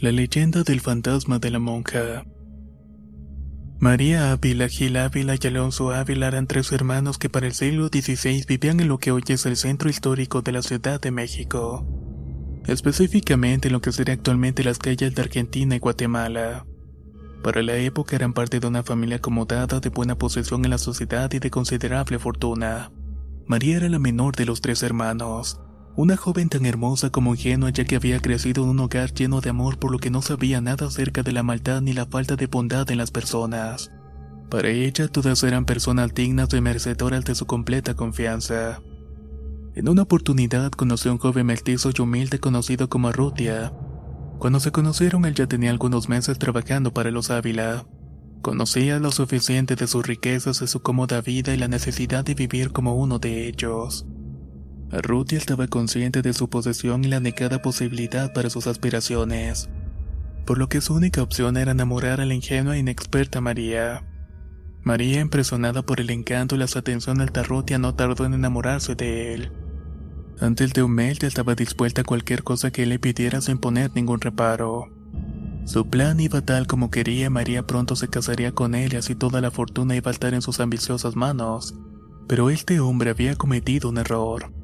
La leyenda del fantasma de la monja. María Ávila, Gil Ávila y Alonso Ávila eran tres hermanos que para el siglo XVI vivían en lo que hoy es el centro histórico de la Ciudad de México. Específicamente en lo que sería actualmente las calles de Argentina y Guatemala. Para la época eran parte de una familia acomodada de buena posición en la sociedad y de considerable fortuna. María era la menor de los tres hermanos. Una joven tan hermosa como ingenua ya que había crecido en un hogar lleno de amor por lo que no sabía nada acerca de la maldad ni la falta de bondad en las personas. Para ella todas eran personas dignas y merecedoras de su completa confianza. En una oportunidad conoció a un joven mestizo y humilde conocido como Arrutia. Cuando se conocieron él ya tenía algunos meses trabajando para los Ávila. Conocía lo suficiente de sus riquezas, de su cómoda vida y la necesidad de vivir como uno de ellos. Ruthie estaba consciente de su posesión y la negada posibilidad para sus aspiraciones, por lo que su única opción era enamorar a la ingenua e inexperta María. María, impresionada por el encanto y las atenciones de Rutia, no tardó en enamorarse de él. Ante el de humilde estaba dispuesta a cualquier cosa que él le pidiera sin poner ningún reparo. Su plan iba tal como quería, María pronto se casaría con él y así toda la fortuna iba a estar en sus ambiciosas manos. Pero este hombre había cometido un error.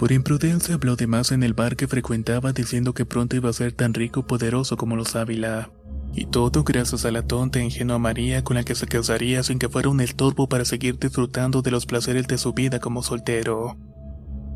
Por imprudencia habló de más en el bar que frecuentaba diciendo que pronto iba a ser tan rico y poderoso como los Ávila. Y todo gracias a la tonta e ingenua María con la que se casaría sin que fuera un estorbo para seguir disfrutando de los placeres de su vida como soltero.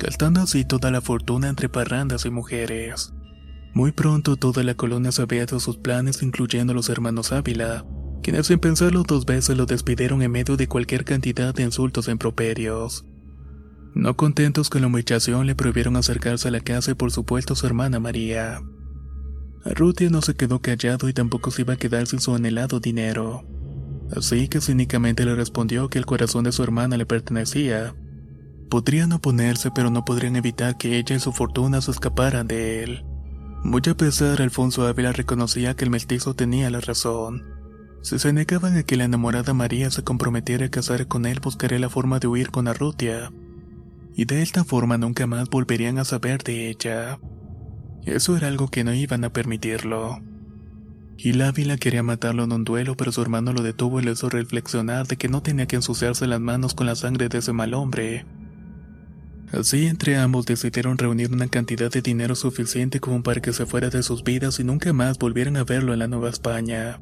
Gastando así toda la fortuna entre parrandas y mujeres. Muy pronto toda la colonia sabía de sus planes incluyendo los hermanos Ávila, quienes sin pensarlo dos veces lo despidieron en medio de cualquier cantidad de insultos e improperios. No contentos con la humillación, le prohibieron acercarse a la casa y por supuesto a su hermana María. Arrutia no se quedó callado y tampoco se iba a quedar sin su anhelado dinero. Así que cínicamente le respondió que el corazón de su hermana le pertenecía. Podrían oponerse, pero no podrían evitar que ella y su fortuna se escaparan de él. Muy a pesar, Alfonso Ávila reconocía que el mestizo tenía la razón. Si se negaban a que la enamorada María se comprometiera a casar con él, buscaría la forma de huir con Arrutia y de esta forma nunca más volverían a saber de ella. Eso era algo que no iban a permitirlo. Gil Ávila quería matarlo en un duelo, pero su hermano lo detuvo y le hizo reflexionar de que no tenía que ensuciarse las manos con la sangre de ese mal hombre. Así entre ambos decidieron reunir una cantidad de dinero suficiente como para que se fuera de sus vidas y nunca más volvieran a verlo en la Nueva España.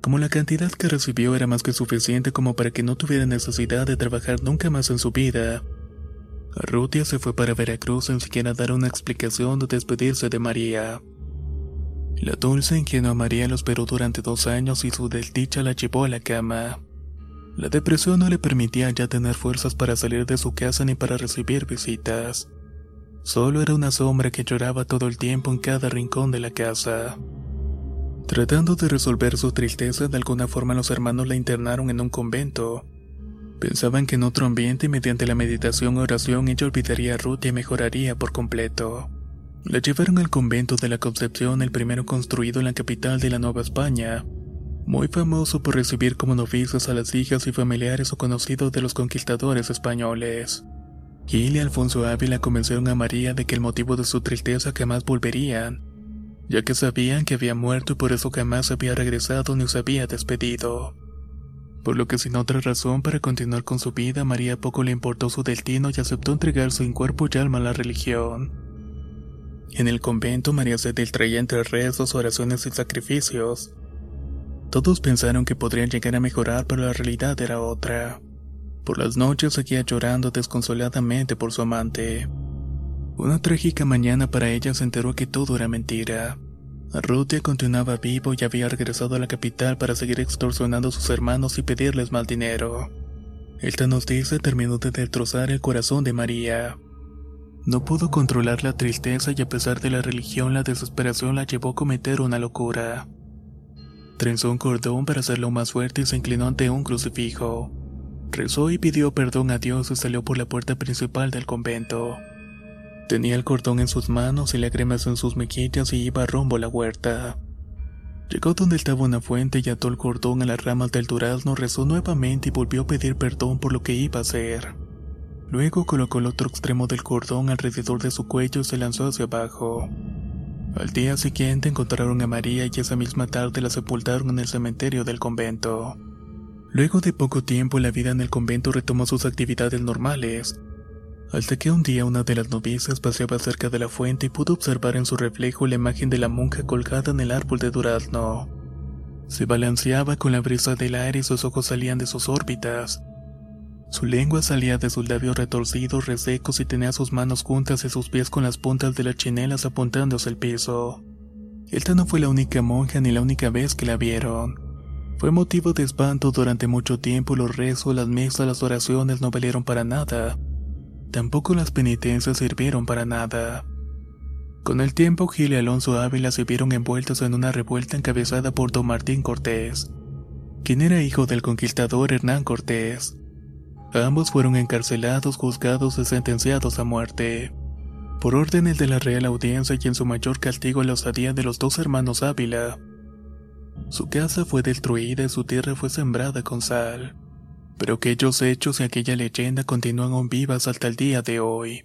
Como la cantidad que recibió era más que suficiente como para que no tuviera necesidad de trabajar nunca más en su vida, Rutia se fue para Veracruz sin siquiera dar una explicación o despedirse de María. La dulce ingenua María lo esperó durante dos años y su desdicha la llevó a la cama. La depresión no le permitía ya tener fuerzas para salir de su casa ni para recibir visitas. Solo era una sombra que lloraba todo el tiempo en cada rincón de la casa. Tratando de resolver su tristeza, de alguna forma los hermanos la internaron en un convento, Pensaban que en otro ambiente, mediante la meditación o oración, ella olvidaría a Ruth y mejoraría por completo. La llevaron al convento de la Concepción, el primero construido en la capital de la Nueva España, muy famoso por recibir como novicios a las hijas y familiares o conocidos de los conquistadores españoles. Gil y Alfonso Ávila convencieron a María de que el motivo de su tristeza jamás volverían, ya que sabían que había muerto y por eso jamás había regresado ni se había despedido. Por lo que sin otra razón para continuar con su vida, María poco le importó su destino y aceptó entregar su cuerpo y alma a la religión. En el convento, María se traía entre rezos, oraciones y sacrificios. Todos pensaron que podrían llegar a mejorar, pero la realidad era otra. Por las noches seguía llorando desconsoladamente por su amante. Una trágica mañana para ella se enteró que todo era mentira. Rutia continuaba vivo y había regresado a la capital para seguir extorsionando a sus hermanos y pedirles más dinero. Esta noticia terminó de destrozar el corazón de María. No pudo controlar la tristeza y a pesar de la religión la desesperación la llevó a cometer una locura. Trenzó un cordón para hacerlo más fuerte y se inclinó ante un crucifijo. Rezó y pidió perdón a Dios y salió por la puerta principal del convento. Tenía el cordón en sus manos y lágrimas en sus mejillas y iba rumbo a la huerta. Llegó donde estaba una fuente y ató el cordón a las ramas del durazno, rezó nuevamente y volvió a pedir perdón por lo que iba a hacer. Luego colocó el otro extremo del cordón alrededor de su cuello y se lanzó hacia abajo. Al día siguiente encontraron a María y esa misma tarde la sepultaron en el cementerio del convento. Luego de poco tiempo la vida en el convento retomó sus actividades normales, hasta que un día una de las novicias paseaba cerca de la fuente y pudo observar en su reflejo la imagen de la monja colgada en el árbol de durazno. Se balanceaba con la brisa del aire y sus ojos salían de sus órbitas. Su lengua salía de sus labios retorcidos, resecos y tenía sus manos juntas y sus pies con las puntas de las chinelas apuntando hacia el piso. Esta no fue la única monja ni la única vez que la vieron. Fue motivo de espanto durante mucho tiempo los rezos, las mesas, las oraciones no valieron para nada. Tampoco las penitencias sirvieron para nada. Con el tiempo Gil y Alonso Ávila se vieron envueltos en una revuelta encabezada por don Martín Cortés, quien era hijo del conquistador Hernán Cortés. Ambos fueron encarcelados, juzgados y sentenciados a muerte. Por órdenes de la Real Audiencia y en su mayor castigo la osadía de los dos hermanos Ávila. Su casa fue destruida y su tierra fue sembrada con sal. Pero aquellos hechos y aquella leyenda continúan aún vivas hasta el día de hoy.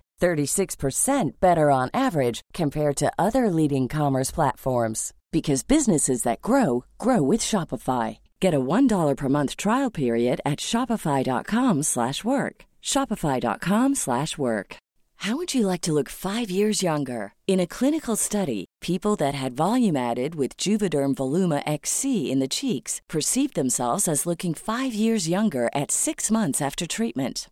36% better on average compared to other leading commerce platforms because businesses that grow grow with Shopify. Get a $1 per month trial period at shopify.com/work. shopify.com/work. How would you like to look 5 years younger? In a clinical study, people that had volume added with Juvederm Voluma XC in the cheeks perceived themselves as looking 5 years younger at 6 months after treatment.